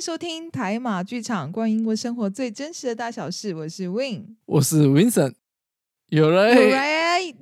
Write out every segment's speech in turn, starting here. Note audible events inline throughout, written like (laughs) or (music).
迎收听台马剧场，关于英国生活最真实的大小事。我是 Win，我是 Vincent。有人，(laughs)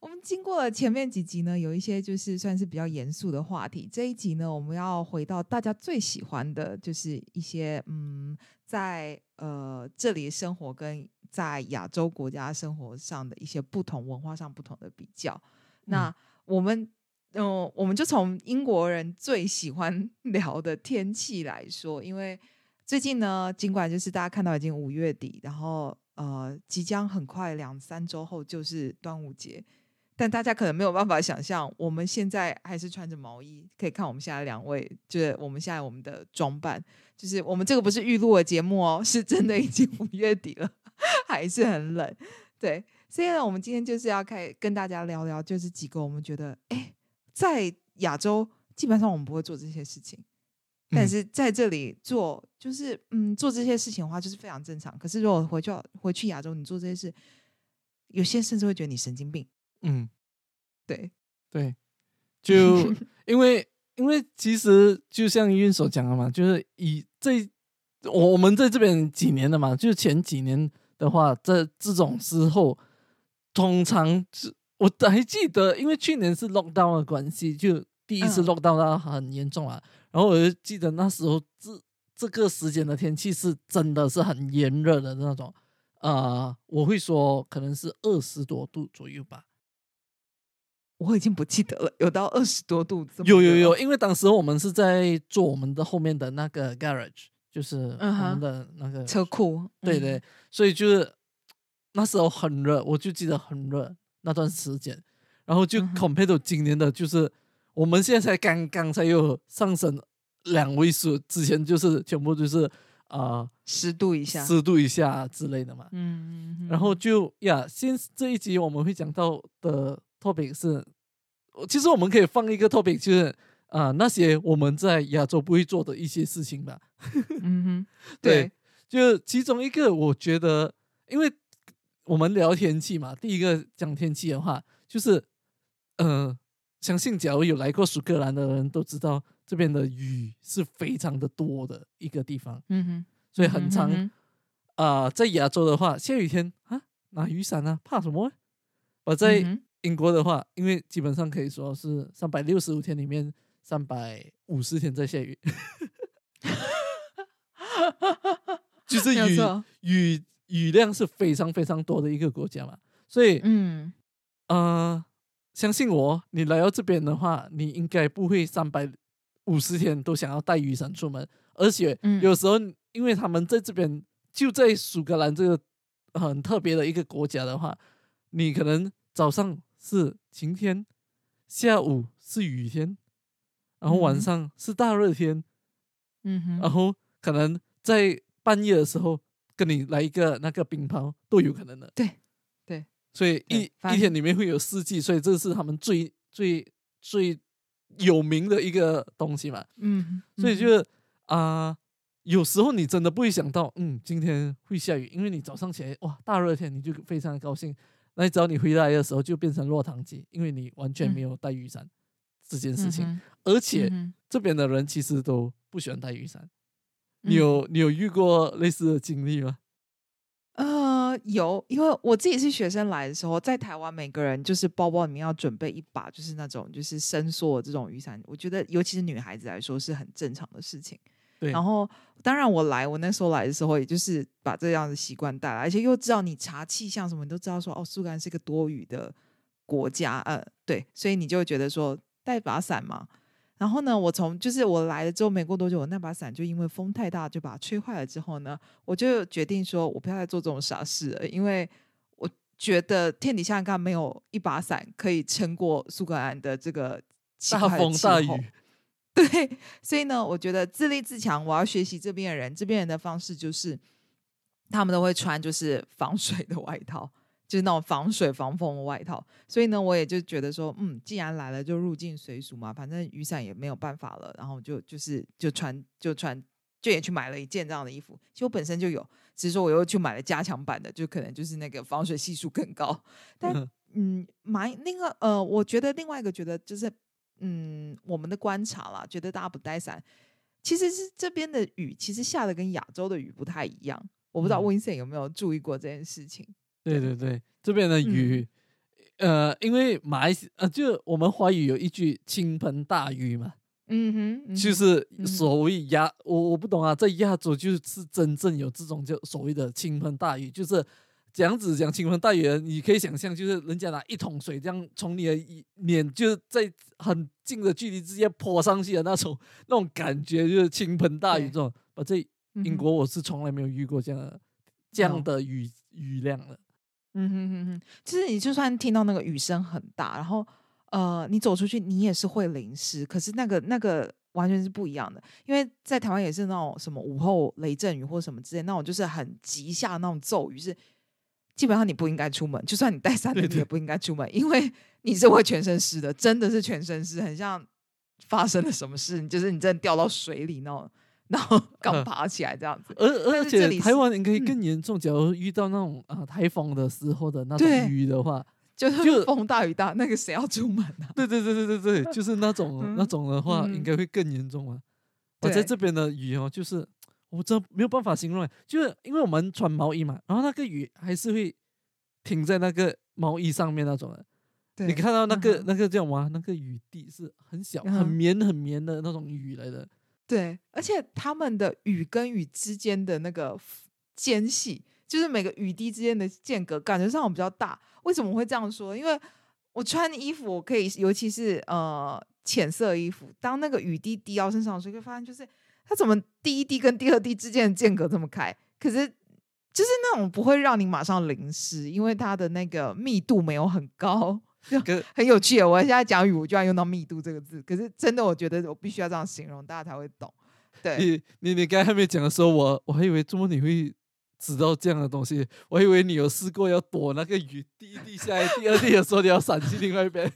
我们经过了前面几集呢，有一些就是算是比较严肃的话题。这一集呢，我们要回到大家最喜欢的，就是一些嗯，在呃这里生活跟在亚洲国家生活上的一些不同文化上不同的比较。那我们。嗯，我们就从英国人最喜欢聊的天气来说，因为最近呢，尽管就是大家看到已经五月底，然后呃，即将很快两三周后就是端午节，但大家可能没有办法想象，我们现在还是穿着毛衣。可以看我们现在两位，就是我们现在我们的装扮，就是我们这个不是预录的节目哦，是真的已经五月底了，还是很冷。对，所以呢，我们今天就是要开跟大家聊聊，就是几个我们觉得哎。在亚洲，基本上我们不会做这些事情，但是在这里做，就是嗯，做这些事情的话，就是非常正常。可是如果回去回去亚洲，你做这些事，有些甚至会觉得你神经病。嗯，对对，就 (laughs) 因为因为其实就像运所讲的嘛，就是以这我们在这边几年的嘛，就前几年的话，在这种时候，通常是。我还记得，因为去年是 lock down 的关系，就第一次 lock down 到很严重啊。然后我就记得那时候这这个时间的天气是真的是很炎热的那种，呃，我会说可能是二十多度左右吧。我已经不记得了，有到二十多度？有有有，因为当时我们是在做我们的后面的那个 garage，就是我们的那个车库。对对，所以就是那时候很热，我就记得很热。那段时间，然后就 compare 到今年的，就是我们现在才刚刚才又上升两位数，之前就是全部就是啊十度以下，十度以下之类的嘛。嗯嗯。然后就呀，先这一集我们会讲到的 topic 是，其实我们可以放一个 topic，就是啊那些我们在亚洲不会做的一些事情吧。(laughs) 嗯哼，对，就其中一个，我觉得因为。我们聊天气嘛，第一个讲天气的话，就是，呃，相信假如有来过苏格兰的人都知道，这边的雨是非常的多的一个地方。嗯哼，所以很长。啊，在亚洲的话，下雨天啊，拿雨伞啊，怕什么？我在英国的话，因为基本上可以说是三百六十五天里面三百五十天在下雨，(laughs) (laughs) 就是雨雨。雨量是非常非常多的一个国家嘛，所以，嗯，呃，相信我，你来到这边的话，你应该不会三百五十天都想要带雨伞出门，而且有时候，因为他们在这边就在苏格兰这个很特别的一个国家的话，你可能早上是晴天，下午是雨天，然后晚上是大热天，嗯哼，然后可能在半夜的时候。跟你来一个那个冰雹都有可能的，对对，所以一一天里面会有四季，所以这是他们最最最有名的一个东西嘛。嗯，所以就是啊，有时候你真的不会想到，嗯，今天会下雨，因为你早上起来哇，大热天你就非常的高兴，那只要你回来的时候就变成落汤鸡，因为你完全没有带雨伞这件事情，而且这边的人其实都不喜欢带雨伞。你有你有遇过类似的经历吗？呃，有，因为我自己是学生来的时候，在台湾每个人就是包包里面要准备一把，就是那种就是伸缩的这种雨伞。我觉得，尤其是女孩子来说是很正常的事情。对。然后，当然我来，我那时候来的时候，也就是把这样的习惯带来，而且又知道你查气象什么，你都知道说哦，苏格兰是一个多雨的国家，呃，对，所以你就会觉得说带把伞嘛。然后呢，我从就是我来了之后没过多久，我那把伞就因为风太大就把它吹坏了。之后呢，我就决定说，我不要再做这种傻事了，因为我觉得天底下应该没有一把伞可以撑过苏格兰的这个大风大雨。(laughs) 对，所以呢，我觉得自立自强，我要学习这边的人，这边人的方式就是，他们都会穿就是防水的外套。就是那种防水防风的外套，所以呢，我也就觉得说，嗯，既然来了就入境随俗嘛，反正雨伞也没有办法了，然后就就是就穿就穿，就也去买了一件这样的衣服。其实我本身就有，只是说我又去买了加强版的，就可能就是那个防水系数更高。但 (laughs) 嗯，买那个呃，我觉得另外一个觉得就是嗯，我们的观察啦，觉得大家不带伞，其实是这边的雨，其实下的跟亚洲的雨不太一样。我不知道 w i n c e n 有没有注意过这件事情。对对对，这边的雨，呃，因为马来西呃，就我们华语有一句“倾盆大雨”嘛，嗯哼，就是所谓亚，我我不懂啊，在亚洲就是真正有这种叫所谓的倾盆大雨，就是这样子讲倾盆大雨，你可以想象，就是人家拿一桶水这样从你的脸就是在很近的距离直接泼上去的那种那种感觉，就是倾盆大雨这种。啊，这英国我是从来没有遇过这样的这样的雨雨量的。嗯哼哼哼，其实你就算听到那个雨声很大，然后呃，你走出去你也是会淋湿，可是那个那个完全是不一样的，因为在台湾也是那种什么午后雷阵雨或什么之类那种，就是很急下那种骤雨，是基本上你不应该出门，就算你带伞，你也不应该出门，因为你是会全身湿的，真的是全身湿，很像发生了什么事，就是你真的掉到水里那种。然后刚爬起来这样子，(laughs) 而而且台湾应该更严重。假如遇到那种啊台风的时候的那种雨的话，就是风大雨大，那个谁要出门啊？(laughs) 对对对对对对，就是那种 (laughs) 那种的话，应该会更严重啊。我在这边的雨哦，就是我真没有办法形容，就是因为我们穿毛衣嘛，然后那个雨还是会停在那个毛衣上面那种的。你看到那个那个叫什么？那个雨滴是很小、很绵、很绵的那种雨来的。对，而且他们的雨跟雨之间的那个间隙，就是每个雨滴之间的间隔，感觉上比较大。为什么会这样说？因为我穿衣服，我可以，尤其是呃浅色衣服，当那个雨滴滴到身上的时候，会发现就是它怎么第一滴跟第二滴之间的间隔这么开？可是就是那种不会让你马上淋湿，因为它的那个密度没有很高。很有趣，我现在讲语，我就要用到密度这个字。可是真的，我觉得我必须要这样形容，大家才会懂。对你，你你刚才还没讲的时候，我我还以为怎么你会知道这样的东西？我以为你有试过要躲那个雨，第一滴下来，第二滴的时候你要闪去另外一边，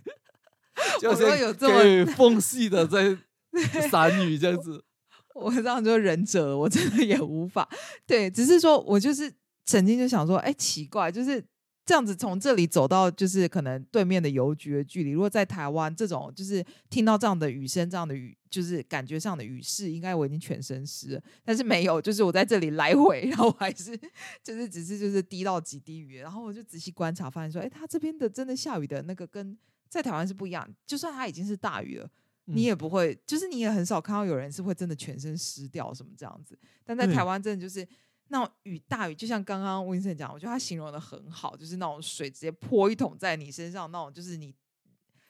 (laughs) 就是有这么缝隙的在 (laughs) 闪雨这样子。(laughs) 我这样就忍者，我真的也无法。对，只是说我就是曾经就想说，哎，奇怪，就是。这样子从这里走到就是可能对面的邮局的距离，如果在台湾这种就是听到这样的雨声、这样的雨，就是感觉上的雨势，应该我已经全身湿了。但是没有，就是我在这里来回，然后我还是就是只是就是滴到几滴雨，然后我就仔细观察，发现说，哎，他这边的真的下雨的那个跟在台湾是不一样。就算它已经是大雨了，你也不会，就是你也很少看到有人是会真的全身湿掉什么这样子。但在台湾真的就是。那种雨大雨，就像刚刚 w i n s o n 讲，我觉得他形容的很好，就是那种水直接泼一桶在你身上，那种就是你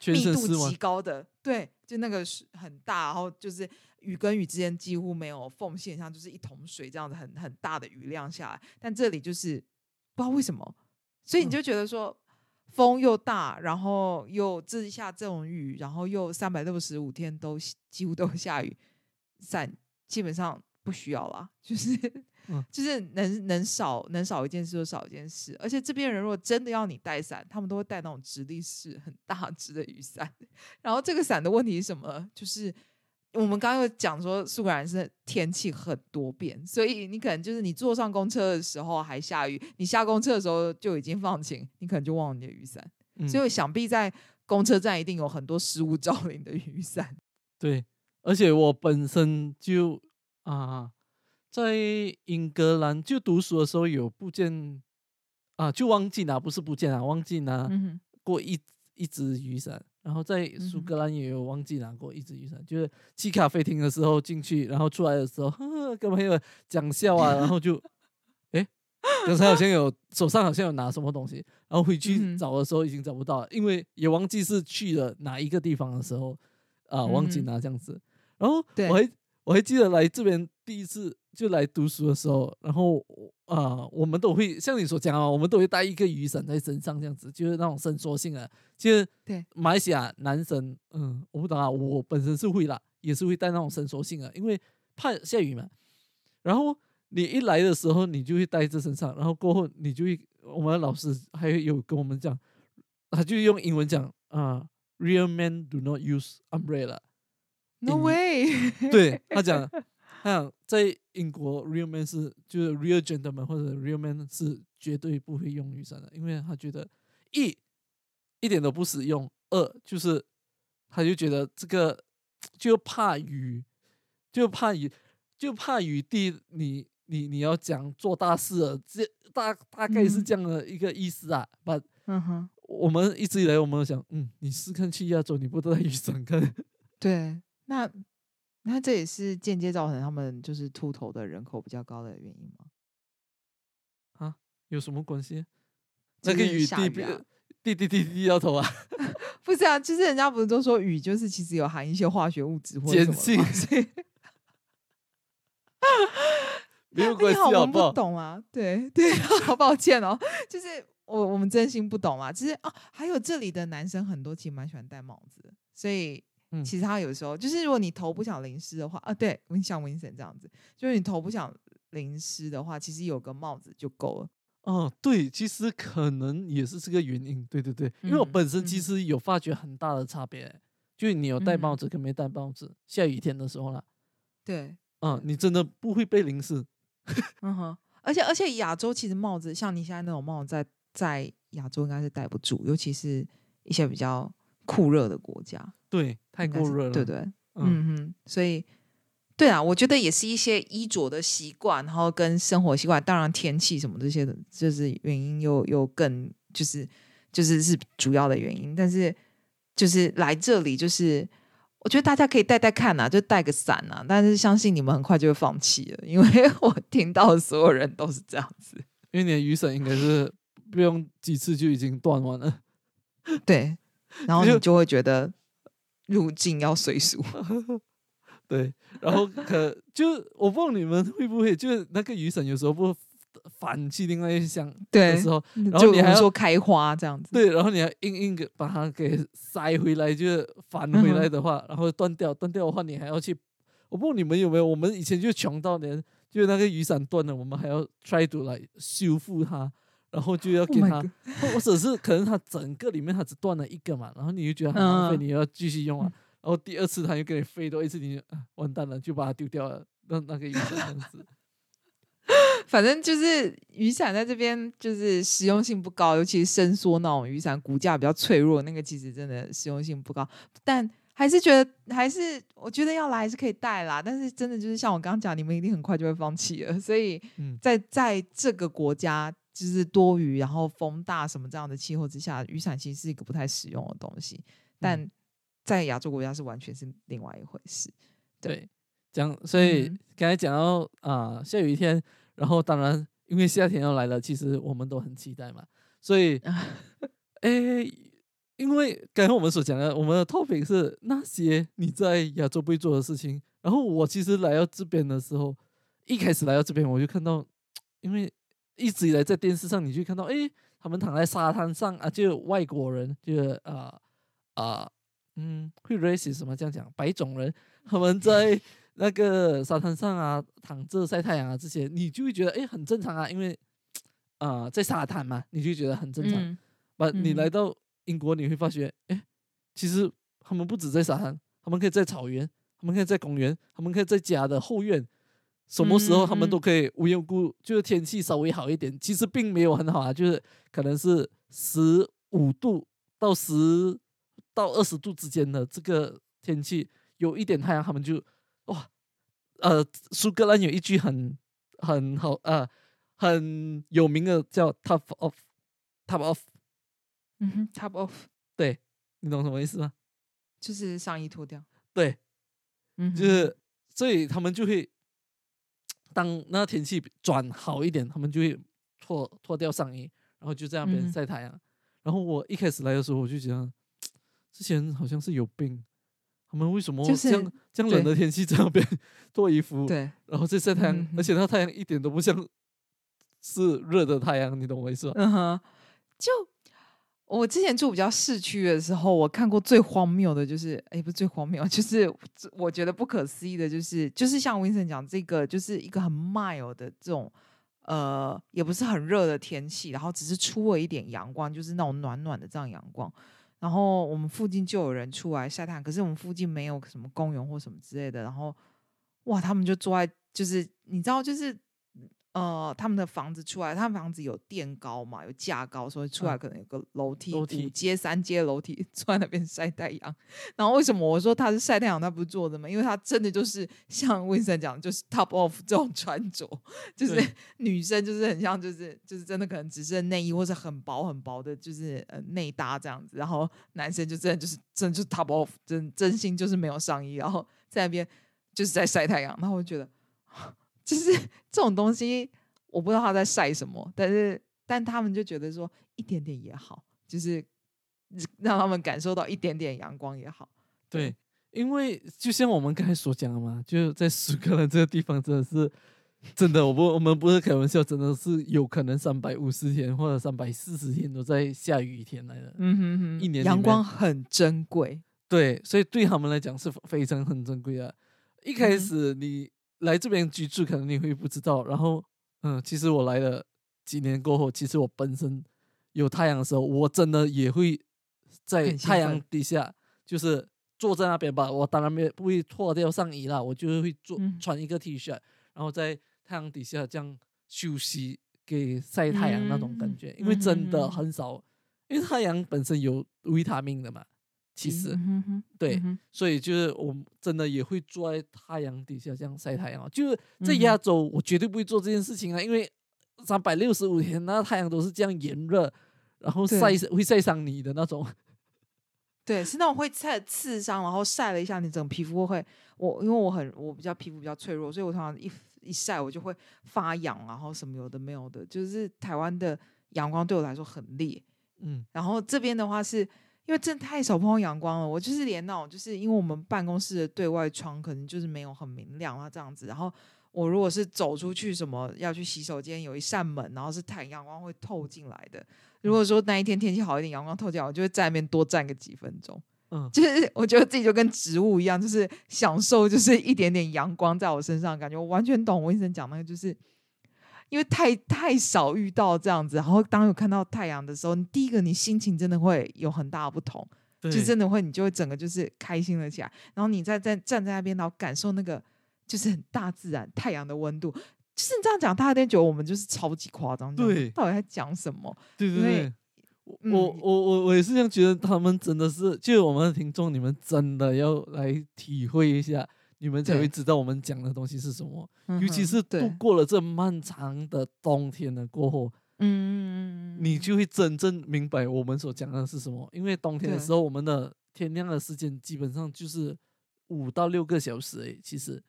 密度极高的，对，就那个是很大，然后就是雨跟雨之间几乎没有缝隙，像就是一桶水这样子很很大的雨量下来。但这里就是不知道为什么，所以你就觉得说风又大，然后又这下这种雨，然后又三百六十五天都几乎都下雨，伞基本上不需要了，就是。就是能能少能少一件事就少一件事，而且这边人如果真的要你带伞，他们都会带那种直立式很大只的雨伞。然后这个伞的问题是什么？就是我们刚刚有讲说苏格兰是天气很多变，所以你可能就是你坐上公车的时候还下雨，你下公车的时候就已经放晴，你可能就忘了你的雨伞。所以想必在公车站一定有很多失物招领的雨伞。(laughs) 对，而且我本身就啊。在英格兰就读书的时候有不见啊，就忘记拿，不是不见啊，忘记拿过一一只雨伞。然后在苏格兰也有忘记拿过一只雨伞，就是去咖啡厅的时候进去，然后出来的时候 (laughs) 跟朋友讲笑啊，(laughs) 然后就哎，刚才好像有手上好像有拿什么东西，然后回去找的时候已经找不到了，因为也忘记是去了哪一个地方的时候啊，忘记拿这样子。然后我还我还记得来这边第一次。就来读书的时候，然后啊，我们都会像你所讲啊，我们都会带一个雨伞在身上，这样子就是那种伸缩性啊。其实对马来西亚男生，嗯，我不懂啊，我本身是会啦，也是会带那种伸缩性啊，因为怕下雨嘛。然后你一来的时候，你就会带在身上，然后过后你就会，我们的老师还有跟我们讲，他就用英文讲啊，Real men do not use umbrella。(laughs) No way。对他讲。像在英国，real man 是就是 real gentleman 或者 real man 是绝对不会用雨伞的，因为他觉得一一点都不实用，二就是他就觉得这个就怕雨，就怕雨，就怕雨滴，你你你要讲做大事了，这大大概是这样的一个意思啊。把嗯哼，我们一直以来我们想，嗯，你是看去亚洲，你不带雨伞看？(laughs) 对，那那这也是间接造成他们就是秃头的人口比较高的原因吗？啊，有什么关系？那个雨滴滴滴滴滴到头啊？(laughs) 不是啊，就是人家不是都说雨就是其实有含一些化学物质或者什么，所 (laughs) 以没有 (laughs) 关系，好不不懂啊？对对，好抱歉哦，就是我我们真心不懂啊。其实啊，还有这里的男生很多其实蛮喜欢戴帽子，所以其实他有时候就是如果你头不想淋湿的话啊，对，像 Vincent 这样子，就是你头不想淋湿的话，其实有个帽子就够了。哦，对，其实可能也是这个原因，对对对，因为我本身其实有发觉很大的差别，就是你有戴帽子跟没戴帽子，下雨天的时候啦，对，嗯，你真的不会被淋湿，(laughs) 嗯哼，而且而且亚洲其实帽子像你现在那种帽子，在在亚洲应该是戴不住，尤其是一些比较酷热的国家，对，太酷热了，对对，嗯哼，所以。对啊，我觉得也是一些衣着的习惯，然后跟生活习惯，当然天气什么这些的，就是原因又又更就是就是是主要的原因。但是就是来这里，就是我觉得大家可以带带看啊，就带个伞啊。但是相信你们很快就会放弃了，因为 (laughs) 我听到所有人都是这样子。因为你的雨伞应该是不用几次就已经断完了，对，然后你就会觉得入境要随俗。(laughs) 对，然后可就我不知道你们会不会，就是那个雨伞有时候不反去另外一项的时候，然后你还说开花这样子，对，然后你要硬硬给把它给塞回来，就是反回来的话，然后断掉，断掉的话，你还要去，我不知道你们有没有，我们以前就穷到连，就是那个雨伞断了，我们还要 try to 来修复它，然后就要给他，或者是可能他整个里面他只断了一个嘛，然后你就觉得很浪费，你要继续用啊。然后第二次他又给你飞多一次，你就完蛋了，就把它丢掉了。那那个雨伞样子，(laughs) 反正就是雨伞在这边就是实用性不高，尤其是伸缩那种雨伞，骨架比较脆弱，那个其实真的实用性不高。但还是觉得，还是我觉得要来还是可以带啦。但是真的就是像我刚刚讲，你们一定很快就会放弃了。所以在在这个国家就是多雨，然后风大什么这样的气候之下，雨伞其实是一个不太实用的东西。但在亚洲国家是完全是另外一回事，对，讲所以刚才讲到啊，下雨天，然后当然因为夏天要来了，其实我们都很期待嘛，所以，(laughs) 哎，因为刚才我们所讲的，我们的 topic 是那些你在亚洲不会做的事情，然后我其实来到这边的时候，一开始来到这边我就看到，因为一直以来在电视上你就看到，哎，他们躺在沙滩上啊，就外国人，就啊啊。嗯，会 race 什么这样讲？白种人他们在那个沙滩上啊，躺着晒太阳啊，这些你就会觉得哎很正常啊，因为啊在沙滩嘛，你就觉得很正常。把你来到英国，你会发觉哎，其实他们不止在沙滩，他们可以在草原，他们可以在公园，他们可以在家的后院，什么时候他们都可以无缘无故，就是天气稍微好一点，其实并没有很好啊，就是可能是十五度到十。到二十度之间的这个天气，有一点太阳，他们就哇，呃，苏格兰有一句很很好呃很有名的叫 “top off”，top off，嗯哼，top off，对你懂什么意思吗？就是上衣脱掉，对，嗯，就是所以他们就会当那天气转好一点，他们就会脱脱掉上衣，然后就在那边晒太阳。然后我一开始来的时候，我就觉得。(tsk) 之前好像是有病，他们为什么这样这样冷的天气在那边脱衣服？对，然后在晒太阳，而且那太阳一点都不像是热的太阳，你懂我意思吧？嗯哼，就我之前住比较市区的时候，我看过最荒谬的就是，哎，不是最荒谬，就是我觉得不可思议的，就是就是像 Vincent 讲这个，就是一个很 mild 的这种，呃，也不是很热的天气，然后只是出了一点阳光，就是那种暖暖的这样阳光。然后我们附近就有人出来晒太阳，可是我们附近没有什么公园或什么之类的。然后，哇，他们就坐在，就是你知道，就是呃，他们的房子出来，他们房子有垫高嘛，有架高，所以出来可能有个楼梯，楼梯五阶、三阶楼梯，(laughs) 坐在那边晒太阳。然后为什么我说他是晒太阳，他不是坐的嘛？因为他真的就是像温森讲，就是 top off 这种穿着，就是 (laughs) 女生就是很像，就是就是真的可能只是内衣或者很薄很薄的，就是呃内搭这样子。然后男生就真的就是真就是 top off，真真心就是没有上衣，然后在那边就是在晒太阳。然后我觉得。就是这种东西，我不知道他在晒什么，但是但他们就觉得说一点点也好，就是让他们感受到一点点阳光也好。对，因为就像我们刚才所讲的嘛，就在苏格兰这个地方，真的是真的，我不我们不是开玩笑，真的是有可能三百五十天或者三百四十天都在下雨天来的。嗯哼哼，一年阳光很珍贵。对，所以对他们来讲是非常很珍贵的。一开始你。来这边居住，可能你会不知道。然后，嗯，其实我来了几年过后，其实我本身有太阳的时候，我真的也会在太阳底下，就是坐在那边吧。我当然没不会脱掉上衣啦，我就是会做穿一个 T 恤，然后在太阳底下这样休息，给晒太阳那种感觉。因为真的很少，因为太阳本身有维他命的嘛。其实，对，所以就是我真的也会坐在太阳底下这样晒太阳。就是在亚洲，我绝对不会做这件事情啊，因为三百六十五天那太阳都是这样炎热，然后晒会晒伤你的那种。(laughs) 对，是那种会晒刺伤，然后晒了一下，你整个皮肤会我因为我很我比较皮肤比较脆弱，所以我通常一一晒我就会发痒，然后什么有的没有的。就是台湾的阳光对我来说很烈，嗯，然后这边的话是。因为真的太少碰到阳光了，我就是连那种，就是因为我们办公室的对外窗可能就是没有很明亮啊这样子。然后我如果是走出去什么要去洗手间，有一扇门，然后是太阳光会透进来的。如果说那一天天气好一点，阳光透进来，我就会在那边多站个几分钟。嗯，就是 (laughs) 我觉得自己就跟植物一样，就是享受就是一点点阳光在我身上感觉。我完全懂我医生讲那个，就是。因为太太少遇到这样子，然后当有看到太阳的时候，你第一个你心情真的会有很大的不同，就真的会你就会整个就是开心了起来。然后你再在站在那边，然后感受那个就是很大自然太阳的温度，就是你这样讲，大家觉得我们就是超级夸张，对，到底在讲什么？对对对，我我我我也是这样觉得，他们真的是，就我们的听众，你们真的要来体会一下。你们才会知道我们讲的东西是什么，尤其是度过了这漫长的冬天的过后，嗯，你就会真正明白我们所讲的是什么。因为冬天的时候，我们的天亮的时间基本上就是五到六个小时诶。其实，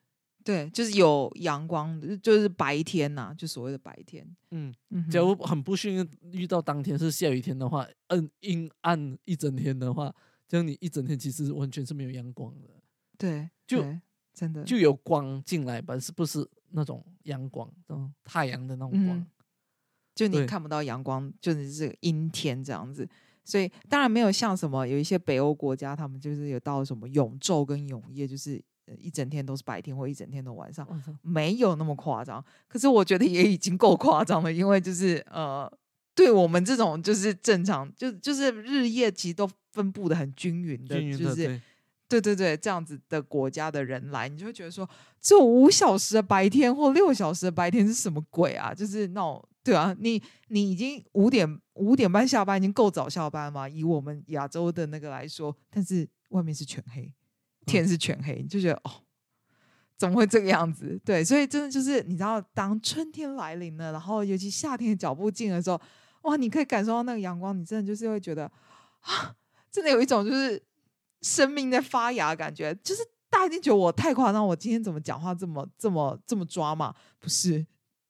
对，就是有阳光，就是白天呐，就所谓的白天。嗯，假如很不幸遇到当天是下雨天的话，嗯，阴暗一整天的话，这样你一整天其实完全是没有阳光的。对，就。真的就有光进来吧？是不是那种阳光，那种太阳的那种光？就你看不到阳光，就是这个阴天这样子。所以当然没有像什么有一些北欧国家，他们就是有到什么永昼跟永夜，就是一整天都是白天或一整天都晚上，没有那么夸张。可是我觉得也已经够夸张了，因为就是呃，对我们这种就是正常，就就是日夜其实都分布的很均匀的，就是。对对对，这样子的国家的人来，你就会觉得说，这五小时的白天或六小时的白天是什么鬼啊？就是那种，对啊，你你已经五点五点半下班，已经够早下班嘛？以我们亚洲的那个来说，但是外面是全黑，天是全黑，你就觉得哦，怎么会这个样子？对，所以真的就是你知道，当春天来临了，然后尤其夏天的脚步近的时候，哇，你可以感受到那个阳光，你真的就是会觉得啊，真的有一种就是。生命在发芽，感觉就是大家一定觉得我太夸张，我今天怎么讲话这么这么这么抓嘛？不是，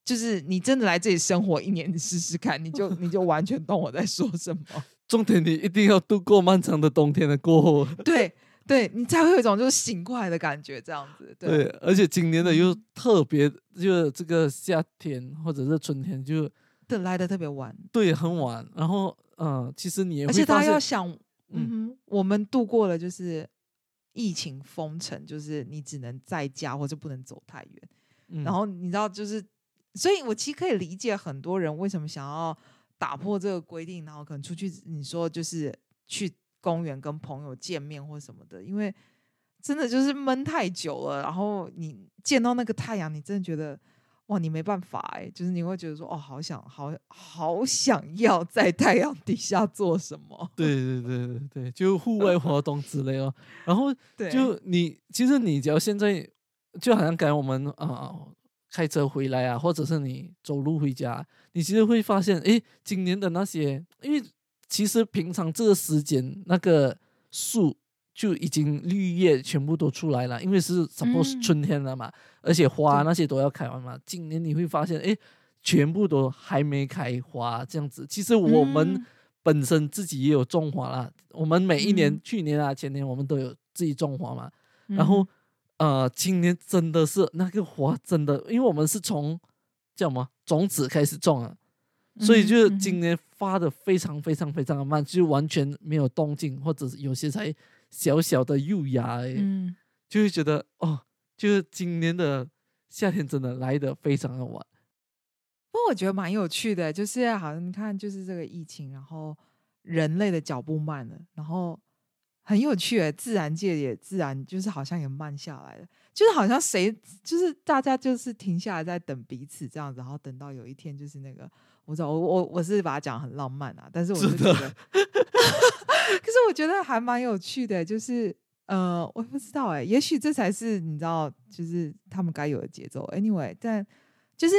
就是你真的来这里生活一年，你试试看，你就 (laughs) 你就完全懂我在说什么。重点你一定要度过漫长的冬天的过后，对对，你才会有一种就是醒过来的感觉，这样子。对，而且今年的又特别，就这个夏天或者是春天就的来的特别晚，对，很晚。然后嗯，其实你而且大家要想。嗯哼，我们度过了就是疫情封城，就是你只能在家或者不能走太远。然后你知道，就是所以，我其实可以理解很多人为什么想要打破这个规定，然后可能出去，你说就是去公园跟朋友见面或什么的，因为真的就是闷太久了。然后你见到那个太阳，你真的觉得哇，你没办法哎，就是你会觉得说，哦，好想，好好想要在太阳底下做什么？对对对对对，就户外活动之类哦。然后 (laughs) 就你，其实你只要现在，就好像刚才我们啊开车回来啊，或者是你走路回家，你其实会发现，哎，今年的那些，因为其实平常这个时间那个树。就已经绿叶全部都出来了，因为是 suppose 春天了嘛，而且花那些都要开完嘛。今年你会发现，哎，全部都还没开花，这样子。其实我们本身自己也有种花啦，我们每一年，去年啊、前年我们都有自己种花嘛。然后，呃，今年真的是那个花真的，因为我们是从叫什么种子开始种啊，所以就是今年发的非常非常非常的慢，就完全没有动静，或者是有些才。小小的幼芽，嗯，就会觉得哦，就是今年的夏天真的来的非常的晚。不过我觉得蛮有趣的，就是好像你看，就是这个疫情，然后人类的脚步慢了，然后很有趣诶，自然界也自然就是好像也慢下来了，就是好像谁就是大家就是停下来在等彼此这样子，然后等到有一天就是那个，我知道我我我是把它讲很浪漫啊，但是我是觉得。(laughs) 可是我觉得还蛮有趣的，就是呃，我不知道哎，也许这才是你知道，就是他们该有的节奏。Anyway，但就是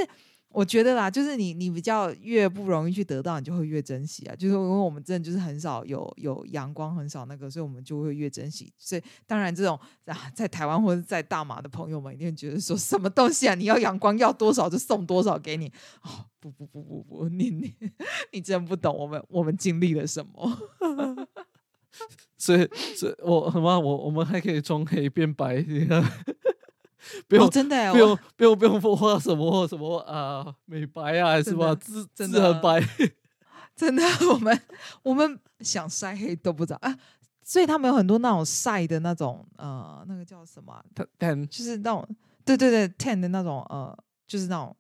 我觉得啦，就是你你比较越不容易去得到，你就会越珍惜啊。就是因为我们真的就是很少有有阳光，很少那个，所以我们就会越珍惜。所以当然，这种啊，在台湾或者在大马的朋友们一定觉得说什么东西啊，你要阳光要多少就送多少给你。哦，不不不不不，你你 (laughs) 你真不懂我们我们经历了什么。所以，所以我什么？我我们还可以从黑变白，(laughs) 你看，不用真的，不用不用不用画什么什么啊，美白啊，是吧？自自很白，真的，(laughs) 我们我们想晒黑都不知道啊。所以他们有很多那种晒的那种呃，那个叫什么？tan，就是那种对对对，tan 的那种呃，就是那种。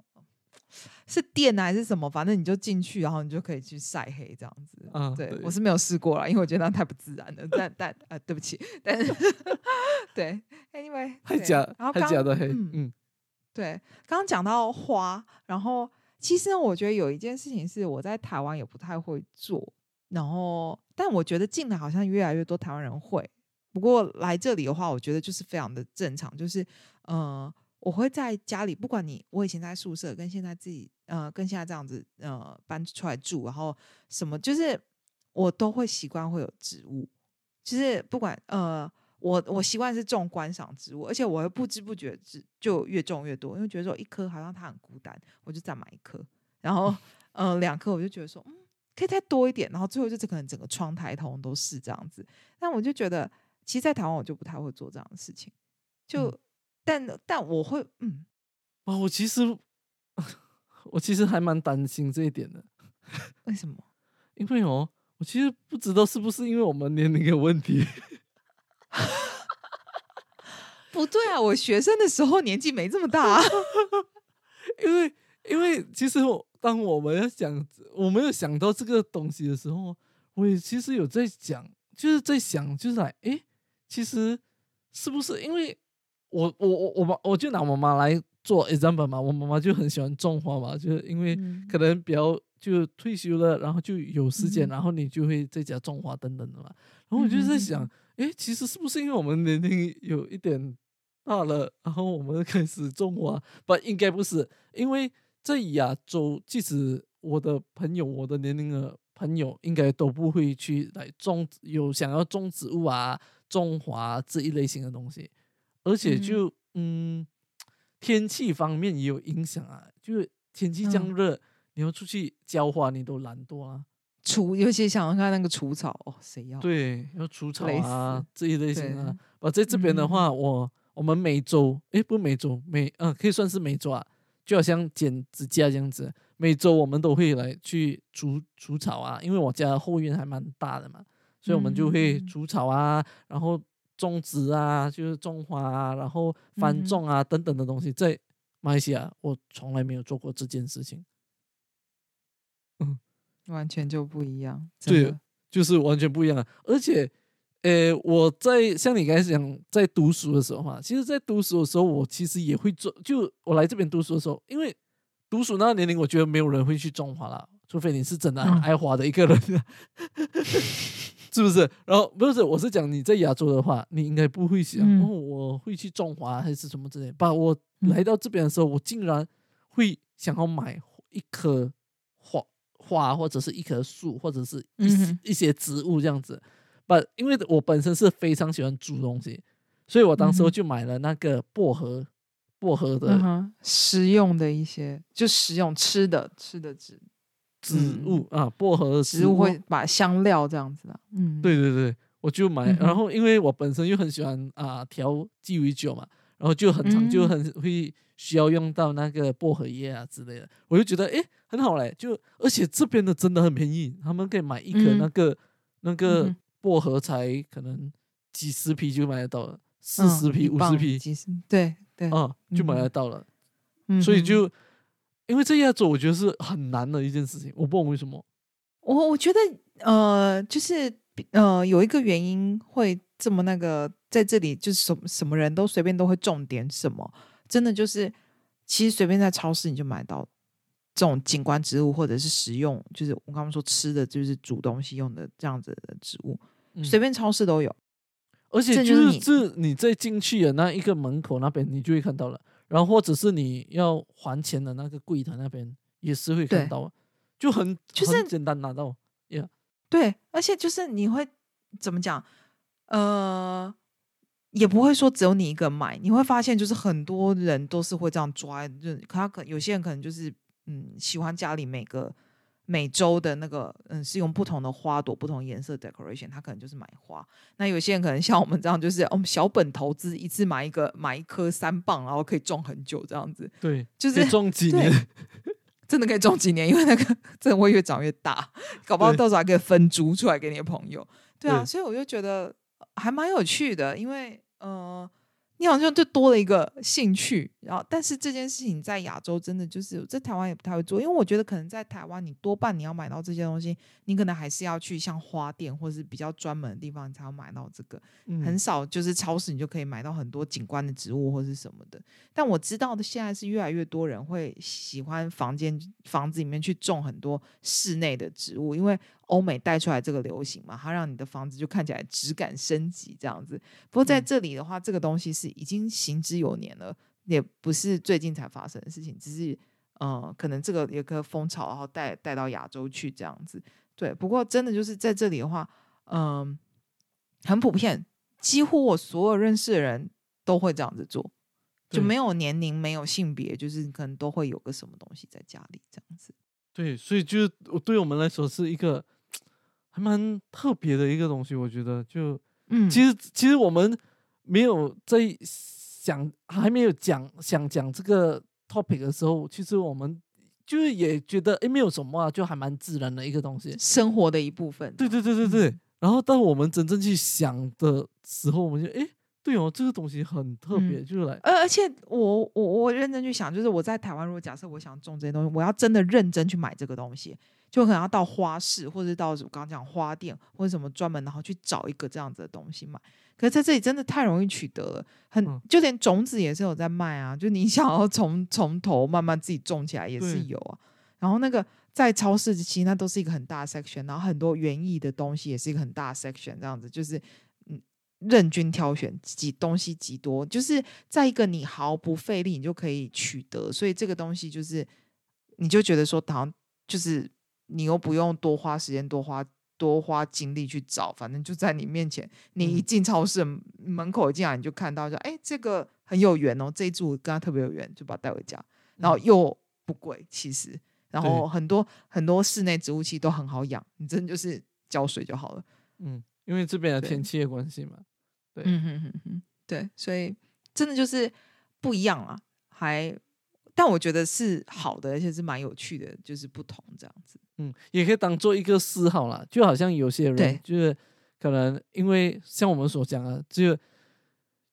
是电还是什么？反正你就进去，然后你就可以去晒黑这样子。嗯，对我是没有试过了，因为我觉得那太不自然了。但但啊，对不起，但是 (laughs) 对，Anyway，还假，还假的黑。嗯，对，刚刚讲到花，然后其实我觉得有一件事情是我在台湾也不太会做，然后但我觉得近来好像越来越多台湾人会。不过来这里的话，我觉得就是非常的正常，就是嗯。我会在家里，不管你我以前在宿舍，跟现在自己呃，跟现在这样子呃搬出来住，然后什么就是我都会习惯会有植物，就是不管呃我我习惯是种观赏植物，而且我会不知不觉就就越种越多，因为觉得说一颗好像它很孤单，我就再买一颗，然后 (laughs) 呃两颗我就觉得说嗯可以再多一点，然后最后就可能整个窗台通都是这样子，但我就觉得其实，在台湾我就不太会做这样的事情，就。但但我会嗯，啊，我其实 (laughs) 我其实还蛮担心这一点的。为什么？(laughs) 因为哦，我其实不知道是不是因为我们年龄有问题。(laughs) 不对啊，我学生的时候年纪没这么大。因为因为其实我当我们要想我没有想到这个东西的时候，我也其实有在讲，就是在想，就是来哎，其实是不是因为。我我我我妈我就拿我妈来做 example 嘛，我妈妈就很喜欢种花嘛，就是因为可能比较就退休了，然后就有时间，然后你就会在家种花等等的嘛。然后我就在想，哎，其实是不是因为我们年龄有一点大了，然后我们开始种花？不，应该不是，因为在亚洲，即使我的朋友，我的年龄的朋友，应该都不会去来种有想要种植物啊、种花这一类型的东西。而且就嗯，天气方面也有影响啊。就是天气降热，你要出去浇花，你都懒惰啊。除尤其想要看那个除草哦，谁要？对，要除草啊这一类型啊。我，在这边的话，我我们每周诶，不每周每嗯，可以算是每周啊，就好像剪指甲这样子，每周我们都会来去除除草啊。因为我家后院还蛮大的嘛，所以我们就会除草啊，然后。种植啊，就是种花啊，然后翻种啊等等的东西，在马来西亚我从来没有做过这件事情。嗯，完全就不一样。对，就是完全不一样。而且，呃，我在像你刚才讲，在读书的时候嘛，其实，在读书的时候，我其实也会做。就我来这边读书的时候，因为读书那个年龄，我觉得没有人会去种花了，除非你是真的爱花的一个人，(laughs) 是不是？然后不是，我是讲你在亚洲的话，你应该不会想哦，我会去中华还是什么之类。把我来到这边的时候，我竟然会想要买一棵花花，或者是一棵树，或者是一一些植物这样子。把，因为我本身是非常喜欢煮东西，所以我当时就买了那个薄荷，薄荷的食用的一些，就食用吃的吃的植植物啊，薄荷植物会把香料这样子的，嗯，对对对，我就买，然后因为我本身又很喜欢啊调鸡尾酒嘛，然后就很长就很会需要用到那个薄荷叶啊之类的，我就觉得哎很好嘞，就而且这边的真的很便宜，他们可以买一颗那个那个。薄荷才可能几十批就买得到了，四十批、五十批，几十对对，啊，就买得到了。所以就因为这样做，我觉得是很难的一件事情。我不懂为什么。我我觉得呃，就是呃，有一个原因会这么那个，在这里就是什么什么人都随便都会种点什么，真的就是其实随便在超市你就买到。这种景观植物或者是食用，就是我刚刚说吃的就是煮东西用的这样子的植物，随便超市都有。而且就是这你在进去的那一个门口那边，你就会看到了。然后或者是你要还钱的那个柜台那边，也是会看到，就很就是简单拿到。Yeah，对，而且就是你会怎么讲？呃，也不会说只有你一个买，你会发现就是很多人都是会这样抓，就他可有些人可能就是。嗯，喜欢家里每个每周的那个，嗯，是用不同的花朵、不同颜色 decoration，他可能就是买花。那有些人可能像我们这样，就是我们小本投资，一次买一个买一颗三磅，然后可以种很久这样子。对，就是种几年，真的可以种几年，因为那个真的会越长越大，搞不好到时候还可以分株出来给你的朋友。对啊，所以我就觉得还蛮有趣的，因为呃。你好像就多了一个兴趣，然后但是这件事情在亚洲真的就是在台湾也不太会做，因为我觉得可能在台湾你多半你要买到这些东西，你可能还是要去像花店或是比较专门的地方你才要买到这个，很少就是超市你就可以买到很多景观的植物或是什么的。但我知道的现在是越来越多人会喜欢房间房子里面去种很多室内的植物，因为。欧美带出来这个流行嘛，它让你的房子就看起来质感升级这样子。不过在这里的话，这个东西是已经行之有年了，也不是最近才发生的事情，只是嗯，可能这个有个风潮，然后带带到亚洲去这样子。对，不过真的就是在这里的话，嗯，很普遍，几乎我所有认识的人都会这样子做，就没有年龄，没有性别，就是可能都会有个什么东西在家里这样子。对，所以就是对我们来说是一个。蛮特别的一个东西，我觉得就，嗯，其实其实我们没有在想，还没有讲想讲这个 topic 的时候，其实我们就是也觉得，哎，没有什么啊，就还蛮自然的一个东西，生活的一部分。对对对对对。然后当我们真正去想的时候，我们就，哎，对哦，这个东西很特别，就是来，而而且我我我认真去想，就是我在台湾，如果假设我想种这些东西，我要真的认真去买这个东西。就可能要到花市，或者到我刚刚讲花店或者什么专门，然后去找一个这样子的东西买。可是在这里真的太容易取得了，很就连种子也是有在卖啊。就你 (laughs) 想要从从头慢慢自己种起来也是有啊。然后那个在超市其实那都是一个很大的 section，然后很多园艺的东西也是一个很大 section，这样子就是嗯任君挑选，几东西极多，就是在一个你毫不费力你就可以取得，所以这个东西就是你就觉得说好像就是。你又不用多花时间、多花多花精力去找，反正就在你面前。你一进超市门口一进来，你就看到说：“哎，这个很有缘哦，这一株跟它特别有缘，就把它带回家。”然后又不贵，其实，然后很多很多室内植物其实都很好养，你真的就是浇水就好了。嗯，因为这边的天气的关系嘛。对，嗯哼哼哼，对，所以真的就是不一样啊，还。但我觉得是好的，而且是蛮有趣的，就是不同这样子。嗯，也可以当做一个嗜好啦，就好像有些人就是可能因为像我们所讲啊，就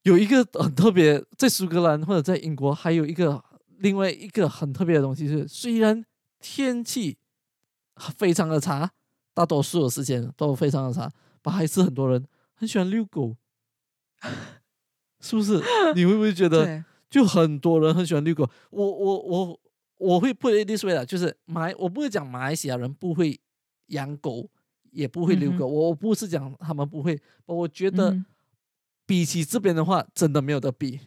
有一个很特别，在苏格兰或者在英国，还有一个另外一个很特别的东西是，虽然天气非常的差，大多数的时间都非常的差，但还是很多人很喜欢遛狗，(laughs) 是不是？你会不会觉得就很多人很喜欢遛狗？我我我我会 put it this way 啦，就是马我不会讲马来西亚人不会养狗，也不会遛狗，我不是讲他们不会，我觉得比起这边的话，真的没有得比。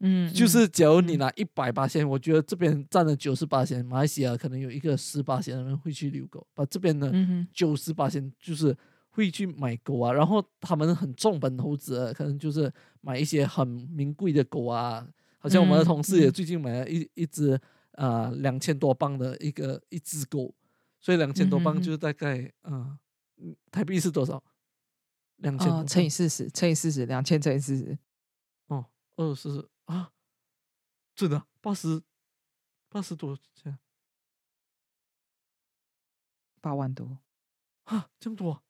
嗯，就是假如你拿一百八千，我觉得这边占了九十八千，马来西亚可能有一个十八千的人会去遛狗，把这边的九十八千就是会去买狗啊，然后他们很重本投资，可能就是买一些很名贵的狗啊，好像我们的同事也最近买了一一只啊两千多磅的一个一只狗，所以两千多磅就是大概啊台币是多少？两千乘以四十，乘以四十，两千乘以四十，哦，二四十。啊，真的八十八十多钱，八万多。啊，这么多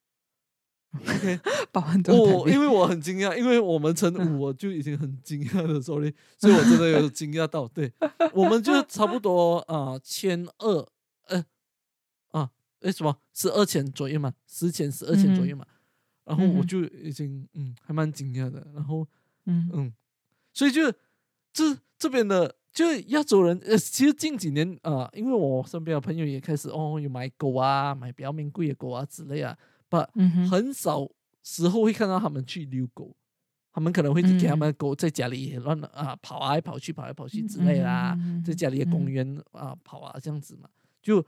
(laughs) 八万多。我因为我很惊讶，因为我们乘五我就已经很惊讶了，sorry，所以我真的有惊讶到。对，(laughs) 我们就差不多啊，千二，呃，啊，哎什么十二千左右嘛，十千十二千左右嘛，然后我就已经嗯还蛮惊讶的，然后嗯嗯，所以就。这这边的就亚洲人，呃，其实近几年啊，因为我身边的朋友也开始哦，有买狗啊，买比较名贵的狗啊之类啊，不，很少时候会看到他们去遛狗，他们可能会给他们的狗在家里乱啊跑来跑去，跑来跑去之类啦，在家里的公园啊跑啊这样子嘛，就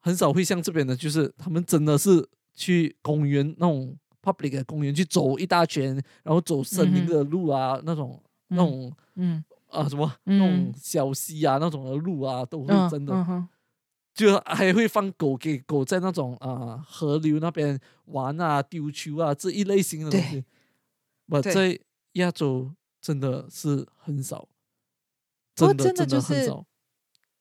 很少会像这边的，就是他们真的是去公园那种 public 的公园去走一大圈，然后走森林的路啊，那种那种嗯。啊，什么那种小溪啊，那种的路啊，都会真的，就还会放狗给狗在那种啊河流那边玩啊、丢球啊这一类型的东西。我在亚洲真的是很少，真的真的很少。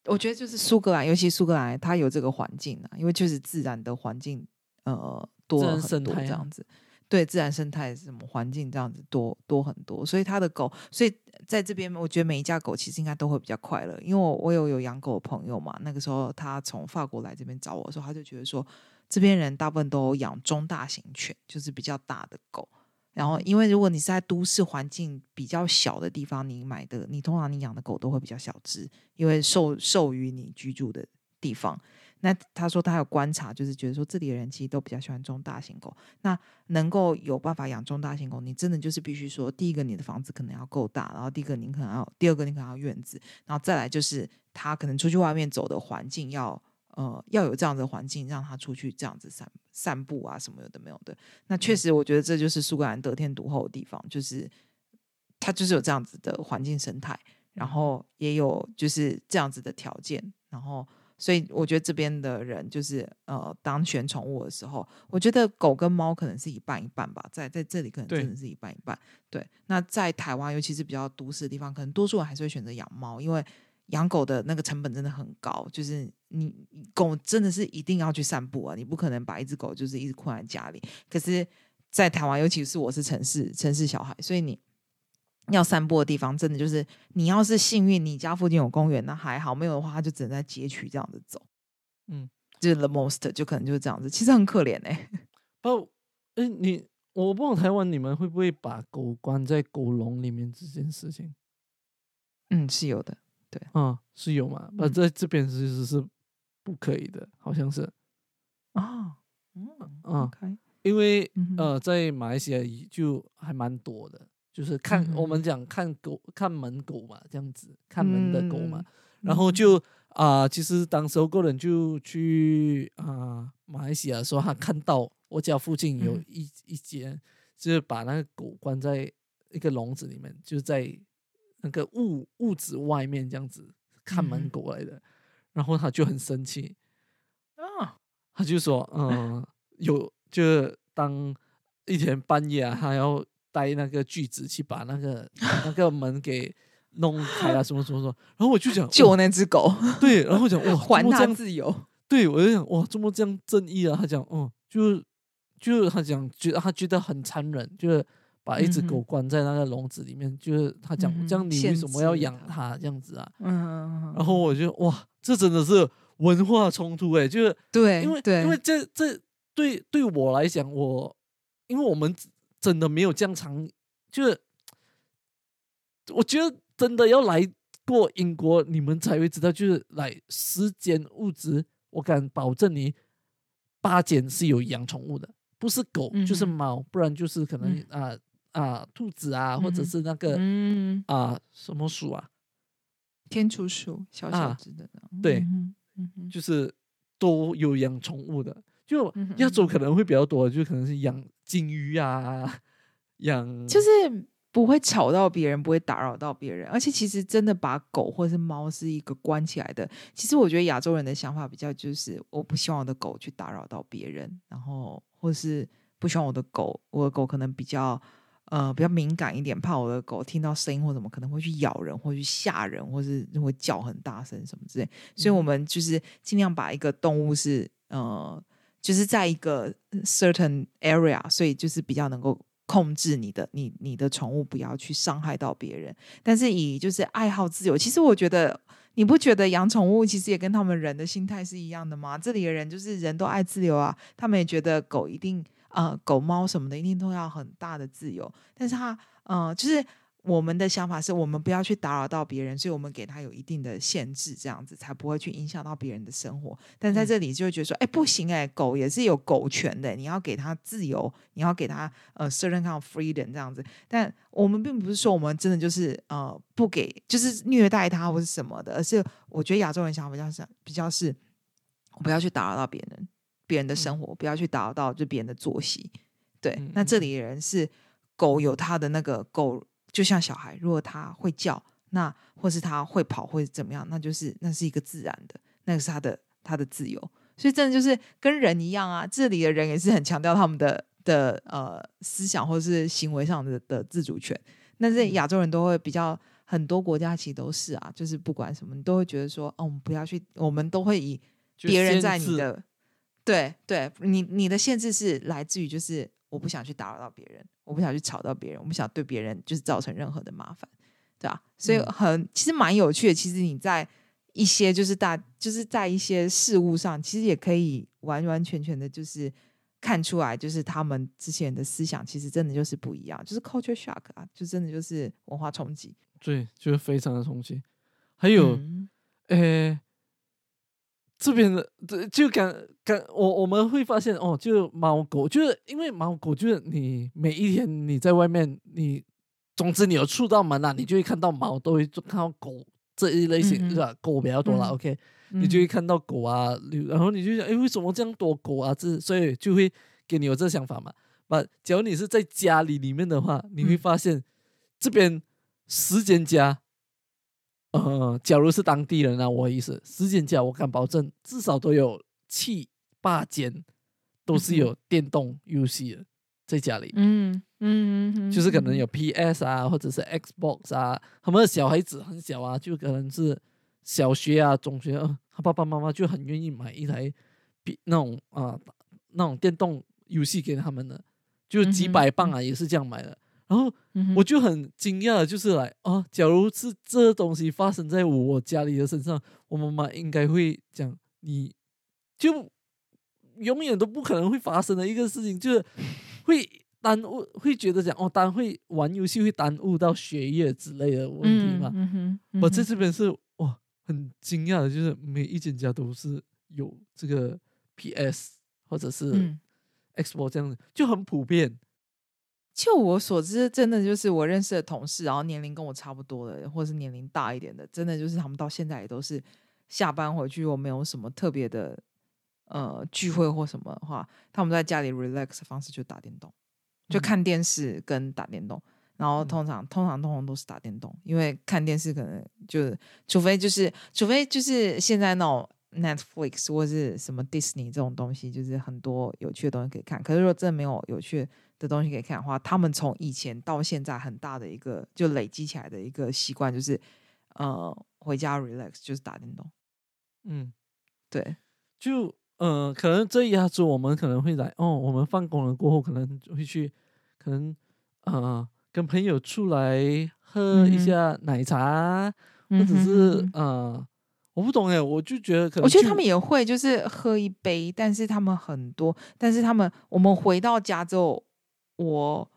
我觉得就是苏格兰，尤其苏格兰，它有这个环境啊，因为就是自然的环境呃多很多这样子。对自然生态什么环境这样子多多很多，所以他的狗，所以在这边我觉得每一家狗其实应该都会比较快乐，因为我我有有养狗的朋友嘛，那个时候他从法国来这边找我的时候，他就觉得说这边人大部分都养中大型犬，就是比较大的狗，然后因为如果你是在都市环境比较小的地方，你买的你通常你养的狗都会比较小只，因为受受于你居住的地方。那他说他有观察，就是觉得说这里的人其实都比较喜欢中大型狗。那能够有办法养中大型狗，你真的就是必须说，第一个你的房子可能要够大，然后第一个你可能要，第二个你可能要院子，然后再来就是他可能出去外面走的环境要呃要有这样的环境，让他出去这样子散散步啊什么有的没有的。那确实，我觉得这就是苏格兰得天独厚的地方，就是它就是有这样子的环境生态，然后也有就是这样子的条件，然后。所以我觉得这边的人就是呃，当选宠物的时候，我觉得狗跟猫可能是一半一半吧，在在这里可能真的是一半一半。对，那在台湾，尤其是比较都市的地方，可能多数人还是会选择养猫，因为养狗的那个成本真的很高，就是你狗真的是一定要去散步啊，你不可能把一只狗就是一直困在家里。可是，在台湾，尤其是我是城市城市小孩，所以你。要散步的地方，真的就是你要是幸运，你家附近有公园，那还好；没有的话，他就只能在街区这样子走。嗯，就是 the most，就可能就是这样子。其实很可怜哎。不，哎，你我不懂台湾，你们会不会把狗关在狗笼里面这件事情？嗯，是有的。对，嗯，是有嘛？那在这边其实是不可以的，好像是。啊，嗯嗯，因为呃，在马来西亚就还蛮多的。就是看我们讲看狗看门狗嘛，这样子看门的狗嘛，然后就啊，其实当时候个人就去啊马来西亚说他看到我家附近有一一间，就是把那个狗关在一个笼子里面，就是在那个屋屋子外面这样子看门狗来的，然后他就很生气啊，他就说嗯，(laughs) 有就是当一天半夜啊，他要。带那个锯子去把那个 (laughs) 那个门给弄开啊，什么什么什么，然后我就讲 (laughs) 救那只狗，(laughs) 对，然后讲哇，还他自由，对我就想哇，这么这样正义啊？他讲哦，就就是他讲觉得他觉得很残忍，就是把一只狗关在那个笼子里面，就是他讲这样你为什么要养它这样子啊？嗯，然后我就哇，这真的是文化冲突哎，就是对，因为因为这这对对我来讲，我因为我们。真的没有这样长，就是我觉得真的要来过英国，你们才会知道，就是来时间物质，我敢保证你八间是有养宠物的，不是狗就是猫，不然就是可能啊啊兔子啊，或者是那个啊什么鼠啊，天竺鼠，小小只的，对，就是都有养宠物的。就亚洲可能会比较多，就可能是养金鱼啊，养就是不会吵到别人，不会打扰到别人。而且其实真的把狗或是猫是一个关起来的。其实我觉得亚洲人的想法比较就是，我不希望我的狗去打扰到别人，然后或是不希望我的狗，我的狗可能比较呃比较敏感一点，怕我的狗听到声音或什么可能会去咬人，或去吓人，或是会叫很大声什么之类。所以我们就是尽量把一个动物是呃。就是在一个 certain area，所以就是比较能够控制你的你你的宠物不要去伤害到别人。但是以就是爱好自由，其实我觉得你不觉得养宠物其实也跟他们人的心态是一样的吗？这里的人就是人都爱自由啊，他们也觉得狗一定呃狗猫什么的一定都要很大的自由，但是他呃就是。我们的想法是我们不要去打扰到别人，所以我们给他有一定的限制，这样子才不会去影响到别人的生活。但在这里就会觉得说，哎，不行哎，狗也是有狗权的，你要给它自由，你要给它呃 certain kind of freedom 这样子。但我们并不是说我们真的就是呃不给，就是虐待它或是什么的，而是我觉得亚洲人想法比较是比较是，不要去打扰到别人，别人的生活，不要去打扰到就别人的作息。对，那这里人是狗有它的那个狗。就像小孩，如果他会叫，那或是他会跑，或者怎么样，那就是那是一个自然的，那个是他的他的自由。所以真的就是跟人一样啊，这里的人也是很强调他们的的呃思想或者是行为上的的自主权。那这亚洲人都会比较，很多国家其实都是啊，就是不管什么，你都会觉得说，哦，我们不要去，我们都会以别人在你的，对对，你你的限制是来自于就是。我不想去打扰到别人，我不想去吵到别人，我不想对别人就是造成任何的麻烦，对吧？所以很其实蛮有趣的。其实你在一些就是大就是在一些事物上，其实也可以完完全全的，就是看出来，就是他们之前的思想其实真的就是不一样，就是 culture shock 啊，就真的就是文化冲击。对，就是非常的冲击。还有，呃。这边的这就感感我我们会发现哦，就猫狗，就是因为猫狗就是你每一天你在外面，你总之你有出到门了，你就会看到猫，都会看到狗这一类型是吧？狗比较多了，OK，你就会看到狗啊，然后你就想，哎，为什么这样多狗啊？这所以就会给你有这想法嘛。把，假如你是在家里里面的话，你会发现这边时间家。呃，假如是当地人啊，我意思，十间家我敢保证至少都有七八间都是有电动游戏的在家里。嗯嗯，就是可能有 PS 啊，或者是 Xbox 啊，他们的小孩子很小啊，就可能是小学啊、中学，他爸爸妈妈就很愿意买一台比那种啊那种电动游戏给他们的，就几百磅啊，也是这样买的。然后我就很惊讶，就是来啊，假如是这东西发生在我家里的身上，我妈妈应该会讲，你就永远都不可能会发生的一个事情，就是会耽误，会觉得讲哦，当然会玩游戏会耽误到学业之类的问题嘛。我在这边是哇，很惊讶的，就是每一间家都是有这个 PS 或者是 Xbox 这样子，就很普遍。就我所知，真的就是我认识的同事，然后年龄跟我差不多的，或者是年龄大一点的，真的就是他们到现在也都是下班回去，我没有什么特别的呃聚会或什么的话，他们在家里 relax 的方式就打电动，就看电视跟打电动。然后通常通常通常都是打电动，因为看电视可能就除非就是除非就是现在那种 Netflix 或是什么 Disney 这种东西，就是很多有趣的东西可以看。可是如果真的没有有趣，的东西可以看的话，他们从以前到现在很大的一个就累积起来的一个习惯，就是呃回家 relax 就是打电动。嗯，对，就呃可能这一下子我们可能会来哦，我们放工了过后可能会去，可能呃跟朋友出来喝一下奶茶，或者是呃我不懂哎，我就觉得可能我觉得他们也会就是喝一杯，但是他们很多，但是他们我们回到家之后。我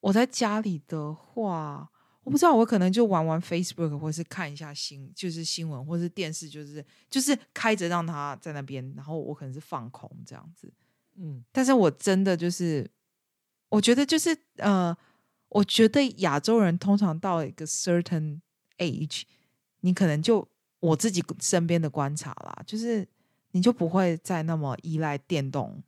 我在家里的话，我不知道，我可能就玩玩 Facebook，或是看一下新，就是新闻，或是电视，就是就是开着让他在那边，然后我可能是放空这样子。嗯，但是我真的就是，我觉得就是呃，我觉得亚洲人通常到一个 certain age，你可能就我自己身边的观察啦，就是你就不会再那么依赖电动，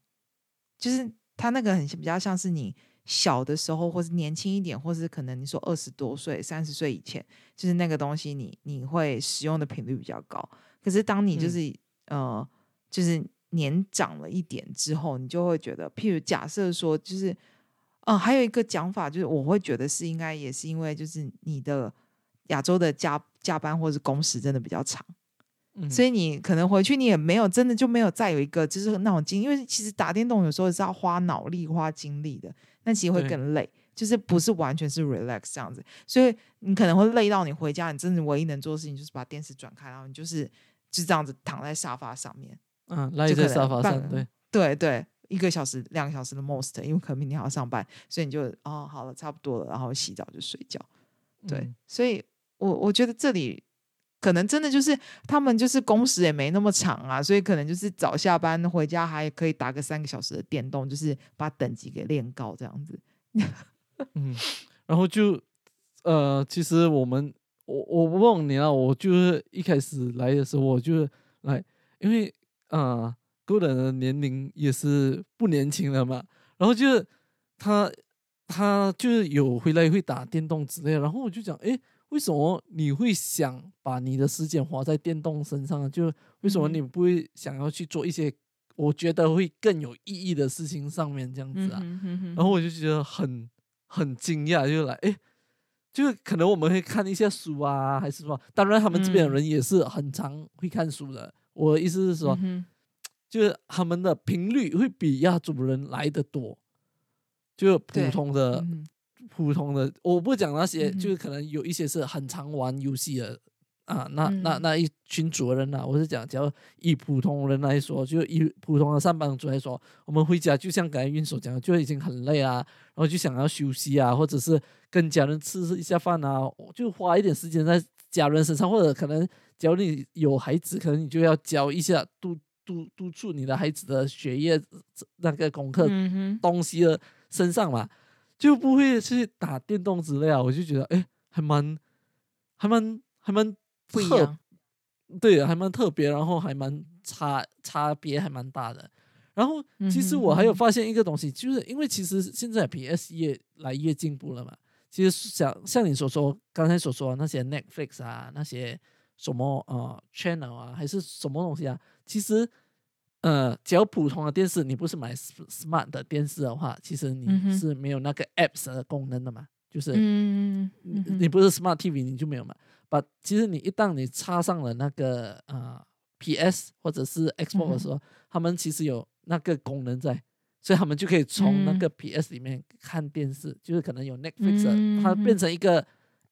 就是他那个很比较像是你。小的时候，或是年轻一点，或是可能你说二十多岁、三十岁以前，就是那个东西，你你会使用的频率比较高。可是当你就是呃，就是年长了一点之后，你就会觉得，譬如假设说，就是嗯，还有一个讲法，就是我会觉得是应该也是因为，就是你的亚洲的加加班或者工时真的比较长。所以你可能回去，你也没有真的就没有再有一个就是那种精，因为其实打电动有时候是要花脑力、花精力的，那其实会更累，就是不是完全是 relax 这样子。所以你可能会累到你回家，你真的唯一能做的事情就是把电视转开，然后你就是就这样子躺在沙发上面，嗯，赖在沙发上，对对对，一个小时、两个小时的 most，因为可能明天还要上班，所以你就哦好了，差不多了，然后洗澡就睡觉。对，所以我我觉得这里。可能真的就是他们就是工时也没那么长啊，所以可能就是早下班回家还可以打个三个小时的电动，就是把等级给练高这样子。(laughs) 嗯，然后就呃，其实我们我我不忘你啊，我就是一开始来的时候，我就来，因为啊，个人的年龄也是不年轻了嘛，然后就是他他就是有回来会打电动之类，然后我就讲，哎。为什么你会想把你的时间花在电动身上？就为什么你不会想要去做一些我觉得会更有意义的事情上面这样子啊？然后我就觉得很很惊讶，就来哎，就是可能我们会看一些书啊，还是什么？当然，他们这边的人也是很常会看书的。我的意思是说，就是他们的频率会比亚洲人来的多，就普通的。普通的，我不讲那些，就是可能有一些是很常玩游戏的啊，那那那一群主人呐，我是讲，只要以普通人来说，就以普通的上班族来说，我们回家就像刚才运所讲，就已经很累啊，然后就想要休息啊，或者是跟家人吃一下饭啊，就花一点时间在家人身上，或者可能假如你有孩子，可能你就要教一下督督督促你的孩子的学业那个功课东西的身上嘛。就不会去打电动之类啊，我就觉得哎，还蛮，还蛮，还蛮不一样，对，还蛮特别，然后还蛮差差别还蛮大的。然后其实我还有发现一个东西，就是因为其实现在 PS 越来越进步了嘛。其实像像你所说刚才所说的那些 Netflix 啊，那些什么呃 channel 啊，还是什么东西啊，其实。呃，只要普通的电视，你不是买 smart 的电视的话，其实你是没有那个 apps 的功能的嘛。就是你你不是 smart TV，你就没有嘛。把其实你一旦你插上了那个呃 PS 或者是 Xbox 的时候，他们其实有那个功能在，所以他们就可以从那个 PS 里面看电视，就是可能有 Netflix，它变成一个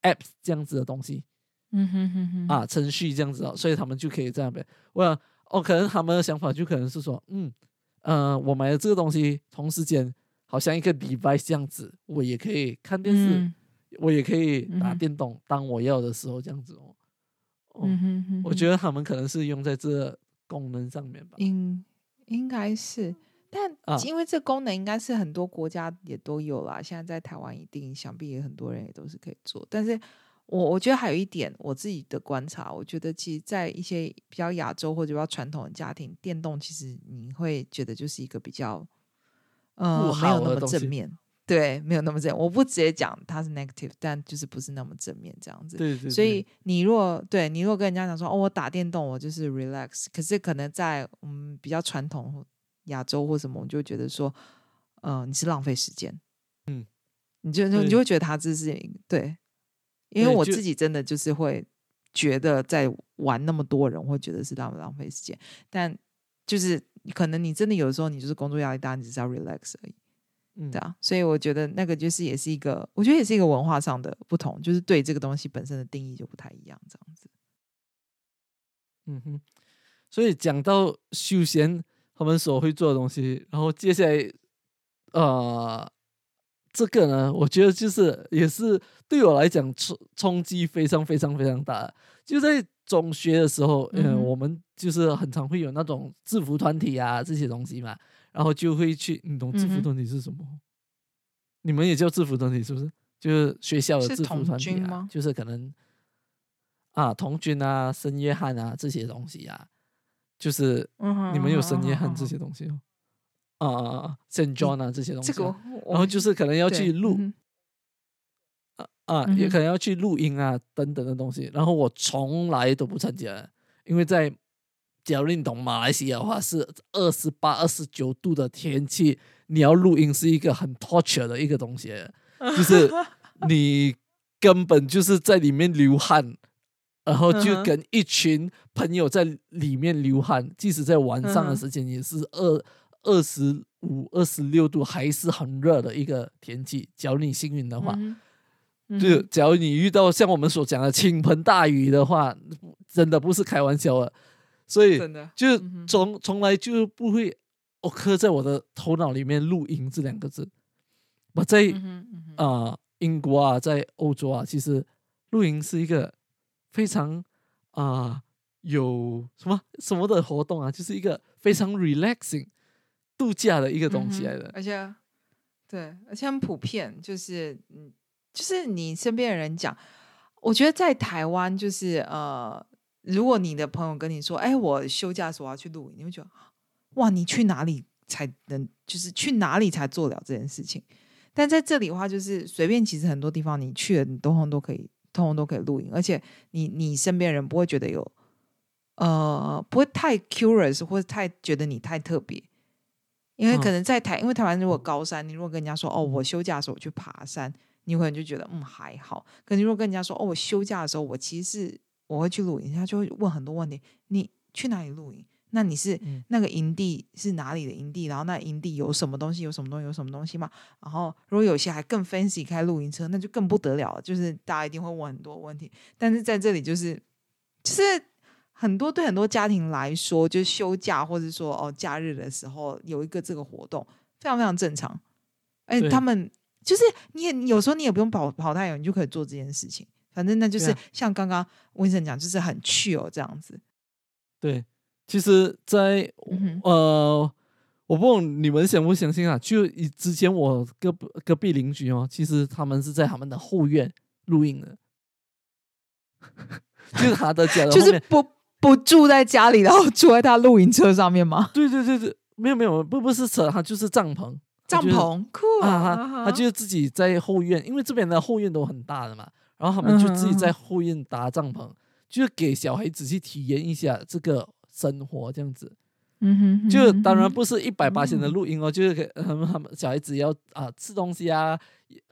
apps 这样子的东西。嗯哼哼哼啊，程序这样子哦，所以他们就可以这样呗。我。哦，可能他们的想法就可能是说，嗯，呃，我买了这个东西，同时间好像一个 device 这样子，我也可以看电视，我也可以打电动，当我要的时候这样子哦。嗯哼哼，我觉得他们可能是用在这功能上面吧。应应该是，但因为这功能应该是很多国家也都有啦，现在在台湾一定想必也很多人也都是可以做，但是。我我觉得还有一点，我自己的观察，我觉得其实，在一些比较亚洲或者比较传统的家庭，电动其实你会觉得就是一个比较，呃，没有那么正面，对，没有那么正。我不直接讲它是 negative，但就是不是那么正面这样子。对对。所以你若对你若跟人家讲说，哦，我打电动，我就是 relax，可是可能在嗯比较传统亚洲或什么，我就觉得说，呃，你是浪费时间，嗯，你就你就会觉得他这是对。因为我自己真的就是会觉得在玩那么多人会觉得是浪浪费时间，但就是可能你真的有的时候你就是工作压力大，你只是要 relax 而已，嗯，对啊，所以我觉得那个就是也是一个，我觉得也是一个文化上的不同，就是对这个东西本身的定义就不太一样，这样子。嗯哼，所以讲到休闲他们所会做的东西，然后接下来呃。这个呢，我觉得就是也是对我来讲冲冲击非常非常非常大。就在中学的时候，嗯，我们就是很常会有那种制服团体啊这些东西嘛，然后就会去，你懂制服团体是什么？你们也叫制服团体是不是？就是学校的制服团体啊，就是可能啊，童军啊，圣约翰啊这些东西啊，就是你们有圣约翰这些东西哦。啊，Saint John 啊，这些东西，然后就是可能要去录，啊啊，也可能要去录音啊，等等的东西。然后我从来都不参加，因为在假如你懂马来西亚的话，是二十八、二十九度的天气，你要录音是一个很 torture 的一个东西，(laughs) 就是你根本就是在里面流汗，然后就跟一群朋友在里面流汗，即使在晚上的时间也是二。二十五、二十六度还是很热的一个天气。假如你幸运的话，就假如你遇到像我们所讲的倾盆大雨的话，真的不是开玩笑了。所以，就从从来就不会我刻在我的头脑里面“露营”这两个字。我在啊，英国啊，在欧洲啊，其实露营是一个非常啊有什么什么的活动啊，就是一个非常 relaxing。度假的一个东西来的，而且，对，而且很普遍，就是嗯，就是你身边的人讲，我觉得在台湾，就是呃，如果你的朋友跟你说，哎，我休假的时候我要去露营，你会觉得，哇，你去哪里才能，就是去哪里才做了这件事情？但在这里的话，就是随便，其实很多地方你去了，你通通都可以，通通都可以露营，而且你你身边人不会觉得有，呃，不会太 curious 或者太觉得你太特别。因为可能在台，因为台湾如果高山，你如果跟人家说哦，我休假的时候我去爬山，你可能就觉得嗯还好。可你如果跟人家说哦，我休假的时候我其实是我会去露营，他就会问很多问题。你去哪里露营？那你是那个营地是哪里的营地？然后那营地有什么东西？有什么东西？有什么东西吗？然后如果有些还更 fancy 开露营车，那就更不得了了。就是大家一定会问很多问题。但是在这里就是就是。很多对很多家庭来说，就是休假或者说哦假日的时候有一个这个活动，非常非常正常。哎，他们就是你也有时候你也不用跑跑太远，你就可以做这件事情。反正那就是像刚刚温生讲，就是很趣哦这样子。对，其实，在呃，我不懂你们相不相信啊？就以之前我隔隔壁邻居哦，其实他们是在他们的后院录音的，(laughs) 就是他的家，就是不。不住在家里，然后住在他露营车上面吗？对对对对，没有没有，不不是车，他就是帐篷。帐篷酷啊！他就是自己在后院，因为这边的后院都很大的嘛，然后他们就自己在后院搭帐篷，就是给小孩子去体验一下这个生活这样子。嗯哼，就当然不是一百八千的录音哦，就是给他们他们小孩子要啊吃东西啊，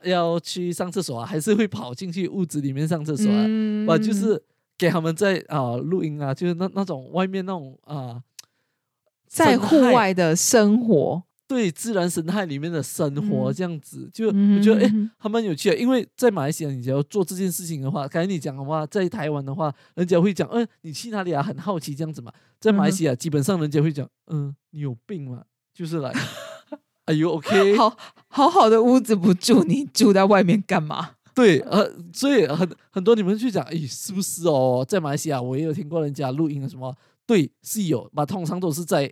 要去上厕所啊，还是会跑进去屋子里面上厕所啊，啊就是。给他们在啊录音啊，就是那那种外面那种啊，在户外的生活，对自然生态里面的生活这样子，就我觉得哎，还蛮有趣的。因为在马来西亚，你只要做这件事情的话，刚才你讲的话，在台湾的话，人家会讲，嗯，你去哪里啊？很好奇这样子嘛。在马来西亚，基本上人家会讲，嗯，你有病吗？就是来，哎呦，OK，好好好的屋子不住，你住在外面干嘛？(laughs) 对，呃，所以很很多你们去讲，诶，是不是哦？在马来西亚，我也有听过人家录音什么，对，是有，那通常都是在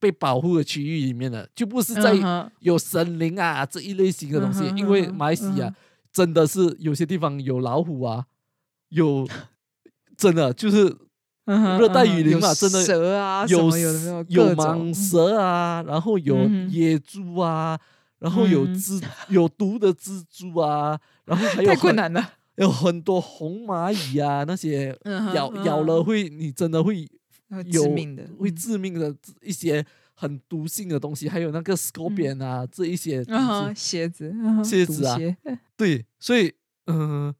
被保护的区域里面的，就不是在有森林啊这一类型的东西。因为马来西亚真的是有些地方有老虎啊，有 (laughs) 真的就是热带雨林嘛，真的蛇啊，有有有蟒蛇啊，然后有野猪啊。然后有蜘有毒的蜘蛛啊，然后还有太困难了，有很多红蚂蚁啊，那些咬咬了会你真的会有致命的，会致命的一些很毒性的东西，还有那个 scorpion 啊这一些蝎子蝎子啊，(laughs) 对，所以嗯，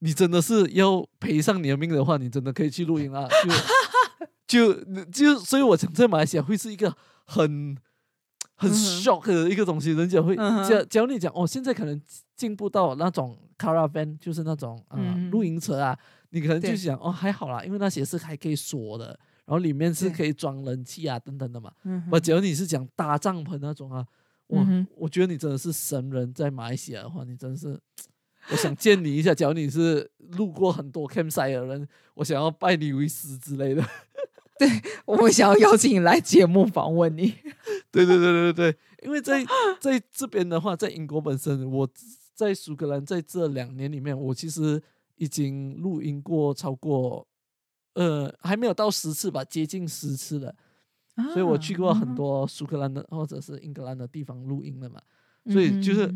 你真的是要赔上你的命的话，你真的可以去露营啊，就 (laughs) 就就，所以我想在马来西亚会是一个很。很 shock 的一个东西，人家会假假如你讲哦，现在可能进步到那种 caravan，就是那种啊露营车啊，你可能就想哦还好啦，因为那些是还可以锁的，然后里面是可以装冷气啊等等的嘛。我假如你是讲搭帐篷那种啊，我，我觉得你真的是神人，在马来西亚的话，你真的是，我想见你一下。假如你是路过很多 campsite 的人，我想要拜你为师之类的。(laughs) 对，我想要邀请你来节目访问你。(laughs) 对对对对对，因为在在这边的话，在英国本身，我在苏格兰在这两年里面，我其实已经录音过超过，呃，还没有到十次吧，接近十次了。所以我去过很多苏格兰的或者是英格兰的地方录音了嘛，所以就是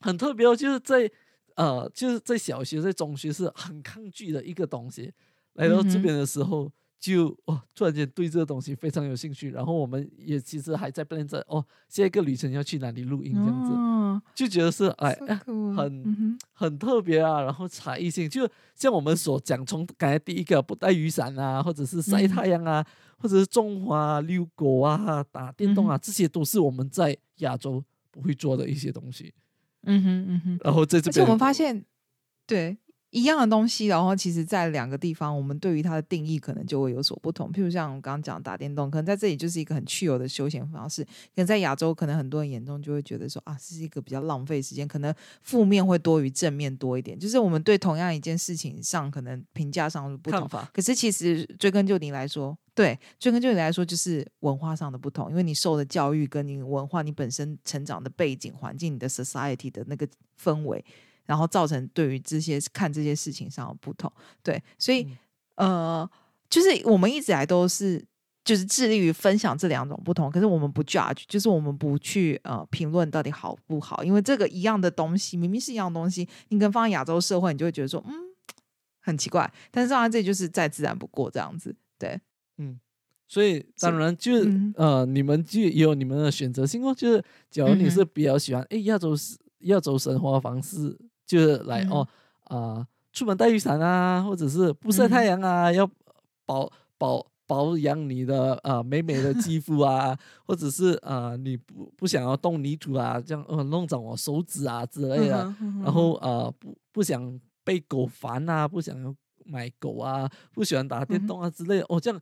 很特别哦，就是在呃，就是在小学、在中学是很抗拒的一个东西，来到这边的时候。就哦，突然间对这个东西非常有兴趣，然后我们也其实还在 plan 着哦，下一个旅程要去哪里录音这样子，就觉得是哎，很很特别啊，然后差异性，就像我们所讲，从刚才第一个不带雨伞啊，或者是晒太阳啊，或者是种花、遛狗啊、打电动啊，这些都是我们在亚洲不会做的一些东西。嗯哼嗯哼，然后在这边，我们发现，对。一样的东西，然后其实，在两个地方，我们对于它的定义可能就会有所不同。譬如像我刚刚讲打电动，可能在这里就是一个很去油的休闲方式；，可能在亚洲，可能很多人眼中就会觉得说啊，这是一个比较浪费时间，可能负面会多于正面多一点。就是我们对同样一件事情上，可能评价上不同。可是其实追根究底来说，对追根究底来说，就是文化上的不同，因为你受的教育跟你文化、你本身成长的背景环境、你的 society 的那个氛围。然后造成对于这些看这些事情上的不同，对，所以呃，就是我们一直来都是就是致力于分享这两种不同，可是我们不 judge，就是我们不去呃评论到底好不好，因为这个一样的东西明明是一样东西，你跟放在亚洲社会，你就会觉得说嗯很奇怪，但是放在这里就是再自然不过这样子，对，嗯，所以当然就是呃你们就也有你们的选择性哦，就是假如你是比较喜欢哎亚洲亚洲生活方式。就是来哦啊，出门带雨伞啊，或者是不晒太阳啊，要保保保养你的啊美美的肌肤啊，(laughs) 或者是啊你不不想要动泥土啊，这样呃弄脏我手指啊之类的，然后啊不不想被狗烦啊，不想要买狗啊，不喜欢打电动啊之类的。哦，这样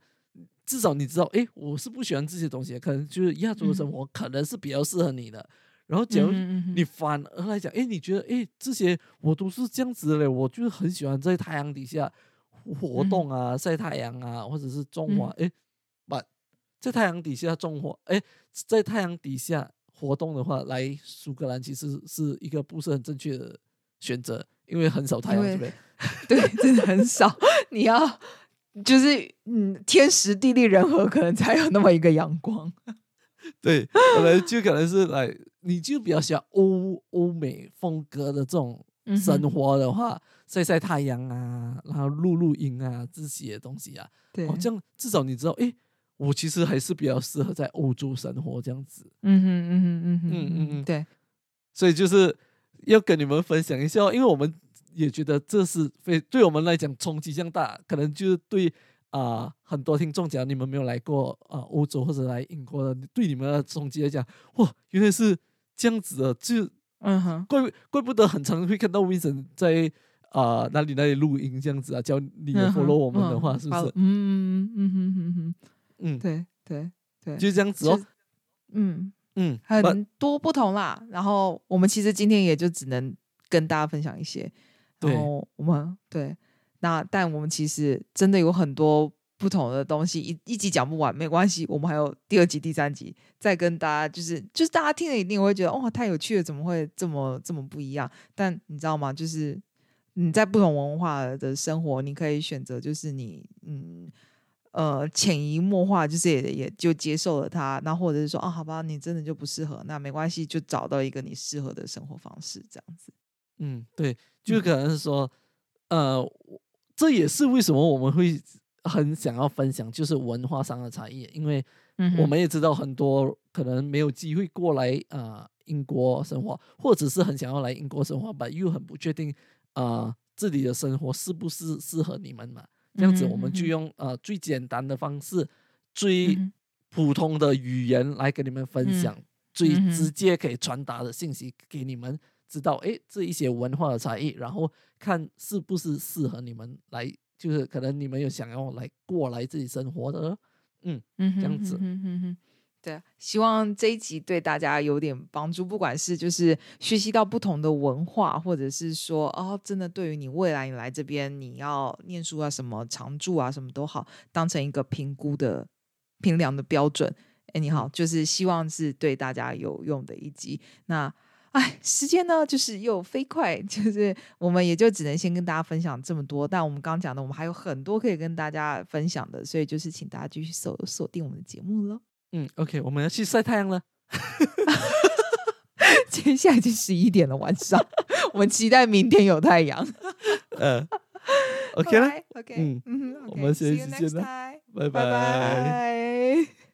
至少你知道，哎，我是不喜欢这些东西，可能就是亚洲的生活可能是比较适合你的。然后，假如你反而来讲，哎，你觉得，哎，这些我都是这样子的嘞，我就是很喜欢在太阳底下活动啊，晒太阳啊，或者是种花，哎，把，在太阳底下种花，哎，在太阳底下活动的话，来苏格兰其实是一个不是很正确的选择，因为很少太阳，这边？对，真的很少。你要就是嗯，天时地利人和，可能才有那么一个阳光。对，可能就可能是来。你就比较喜欢欧欧美风格的这种生活的话，晒晒太阳啊，然后录录音啊这些东西啊，对，这样至少你知道，哎，我其实还是比较适合在欧洲生活这样子。嗯哼嗯哼嗯哼嗯嗯嗯，对。所以就是要跟你们分享一下，因为我们也觉得这是非对我们来讲冲击这样大，可能就是对。啊，很多听众讲你们没有来过啊，欧洲或者来英国的，对你们的冲击来讲，哇，原来是这样子的，就嗯哼，怪怪不得很常会看到 Vincent 在啊哪里哪里录音这样子啊，教你 follow 我们的话，是不是？嗯嗯嗯嗯嗯嗯，嗯，对对对，就这样子哦，嗯嗯，很多不同啦。然后我们其实今天也就只能跟大家分享一些，然后我们对。那但我们其实真的有很多不同的东西，一一集讲不完，没关系，我们还有第二集、第三集，再跟大家就是就是大家听了一定会觉得哇太有趣了，怎么会这么这么不一样？但你知道吗？就是你在不同文化的生活，你可以选择就是你嗯呃潜移默化，就是也也就接受了它，那或者是说啊好吧，你真的就不适合，那没关系，就找到一个你适合的生活方式，这样子。嗯，对，就可能是说呃。这也是为什么我们会很想要分享，就是文化上的差异，因为我们也知道很多可能没有机会过来啊英国生活，或者是很想要来英国生活，但又很不确定啊这里的生活是不是适合你们嘛？这样子我们就用呃最简单的方式，最普通的语言来跟你们分享，最直接可以传达的信息给你们。知道哎，这一些文化的差异，然后看是不是适合你们来，就是可能你们有想要来过来自己生活的，嗯嗯，这样子，嗯哼，对，希望这一集对大家有点帮助，不管是就是学习到不同的文化，或者是说哦，真的对于你未来你来这边你要念书啊什么常住啊什么都好，当成一个评估的评量的标准。哎，你好，就是希望是对大家有用的一集。那哎，时间呢就是又飞快，就是我们也就只能先跟大家分享这么多。但我们刚讲的，我们还有很多可以跟大家分享的，所以就是请大家继续锁锁定我们的节目喽。嗯，OK，我们要去晒太阳了。接下来已经十一点了，晚上，(laughs) 我们期待明天有太阳。嗯，(laughs) OK 了，OK，嗯，我们下期见了，拜拜。